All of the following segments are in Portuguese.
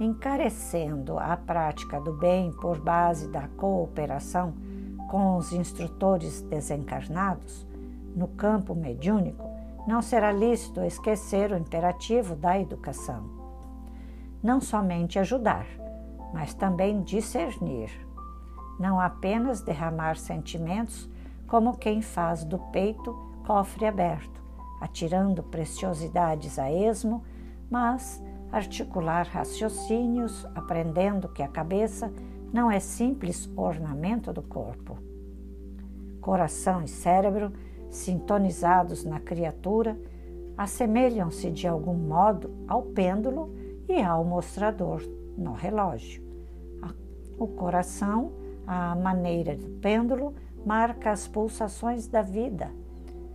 encarecendo a prática do bem por base da cooperação com os instrutores desencarnados, no campo mediúnico, não será lícito esquecer o imperativo da educação. Não somente ajudar, mas também discernir. Não apenas derramar sentimentos como quem faz do peito cofre aberto, atirando preciosidades a esmo, mas articular raciocínios, aprendendo que a cabeça não é simples ornamento do corpo. Coração e cérebro, sintonizados na criatura, assemelham-se de algum modo ao pêndulo e ao mostrador no relógio. O coração, à maneira do pêndulo, marca as pulsações da vida.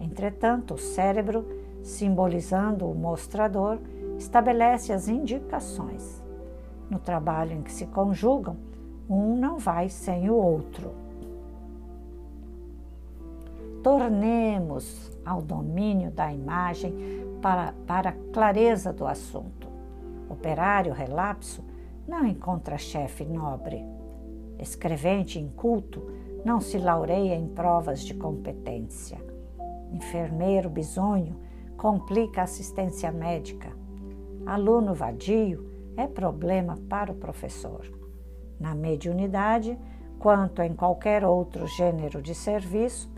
Entretanto, o cérebro, simbolizando o mostrador, estabelece as indicações. No trabalho em que se conjugam, um não vai sem o outro. Tornemos ao domínio da imagem para, para a clareza do assunto. Operário relapso não encontra chefe nobre. Escrevente inculto não se laureia em provas de competência. Enfermeiro bisonho complica a assistência médica aluno vadio é problema para o professor. Na mediunidade, quanto em qualquer outro gênero de serviço,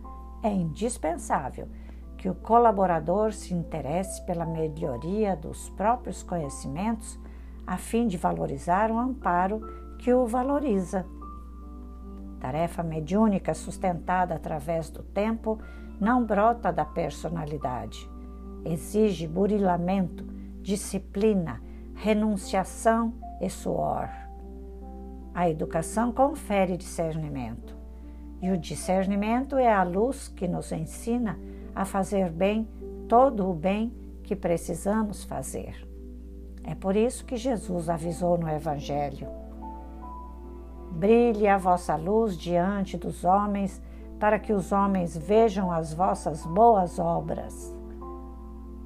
é indispensável que o colaborador se interesse pela melhoria dos próprios conhecimentos a fim de valorizar o amparo que o valoriza. Tarefa mediúnica sustentada através do tempo não brota da personalidade. Exige burilamento disciplina, renunciação e suor. A educação confere discernimento, e o discernimento é a luz que nos ensina a fazer bem todo o bem que precisamos fazer. É por isso que Jesus avisou no Evangelho: Brilhe a vossa luz diante dos homens, para que os homens vejam as vossas boas obras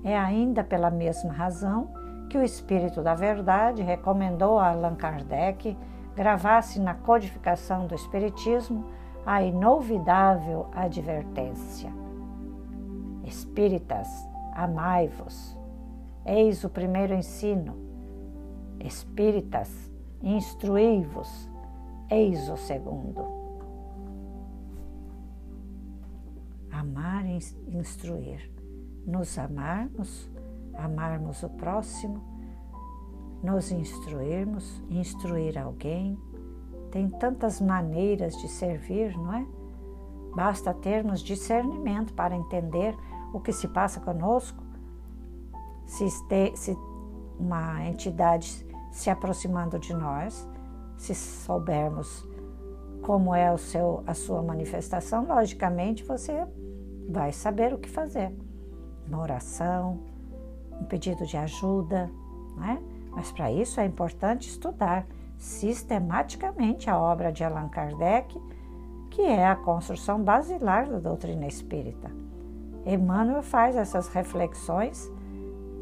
é ainda pela mesma razão que o Espírito da Verdade recomendou a Allan Kardec gravasse na codificação do Espiritismo a inolvidável advertência: Espíritas, amai-vos. Eis o primeiro ensino. Espíritas, instruí-vos. Eis o segundo. Amar e instruir nos amarmos, amarmos o próximo, nos instruirmos, instruir alguém. Tem tantas maneiras de servir, não é? Basta termos discernimento para entender o que se passa conosco. Se, este, se uma entidade se aproximando de nós, se soubermos como é o seu, a sua manifestação, logicamente você vai saber o que fazer uma oração, um pedido de ajuda, não é? Mas para isso é importante estudar sistematicamente a obra de Allan Kardec, que é a construção basilar da doutrina espírita. Emmanuel faz essas reflexões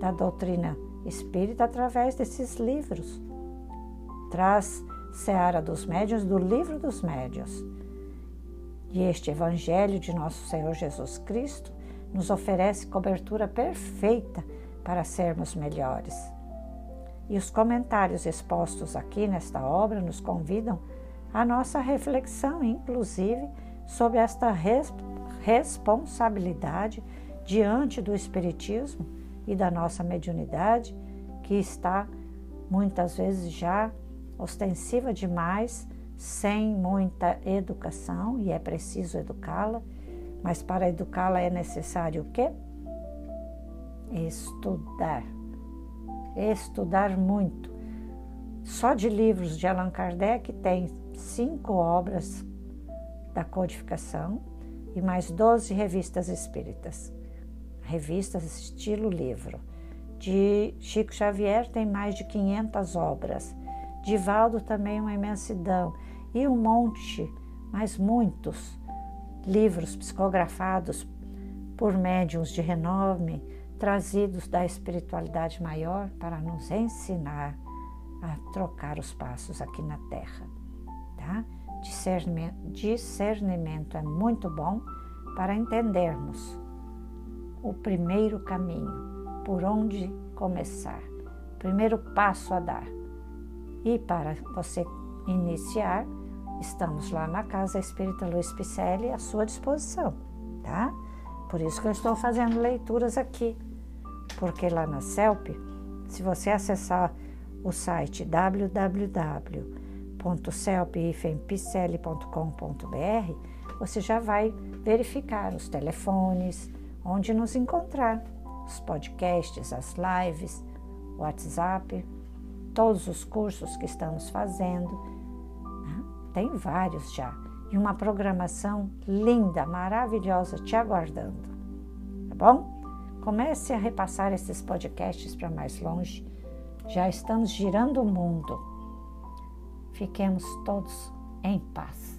da doutrina espírita através desses livros. Traz Seara dos Médios do Livro dos Médios. E este Evangelho de Nosso Senhor Jesus Cristo nos oferece cobertura perfeita para sermos melhores. E os comentários expostos aqui nesta obra nos convidam à nossa reflexão, inclusive, sobre esta res responsabilidade diante do Espiritismo e da nossa mediunidade, que está muitas vezes já ostensiva demais, sem muita educação, e é preciso educá-la mas para educá-la é necessário o quê? Estudar. Estudar muito. Só de livros de Allan Kardec tem cinco obras da codificação e mais 12 revistas espíritas. Revistas estilo livro. De Chico Xavier tem mais de 500 obras. Divaldo também uma imensidão. E um monte, mas muitos, livros psicografados por médiums de renome, trazidos da espiritualidade maior para nos ensinar a trocar os passos aqui na Terra. Tá? Discernimento, discernimento é muito bom para entendermos o primeiro caminho, por onde começar, primeiro passo a dar. E para você iniciar, estamos lá na Casa Espírita Luiz Picelli à sua disposição, tá? Por isso que eu estou fazendo leituras aqui, porque lá na CELP, se você acessar o site www.celpifempicele.com.br, você já vai verificar os telefones, onde nos encontrar, os podcasts, as lives, o WhatsApp, todos os cursos que estamos fazendo. Tem vários já. E uma programação linda, maravilhosa te aguardando. Tá bom? Comece a repassar esses podcasts para mais longe. Já estamos girando o mundo. Fiquemos todos em paz.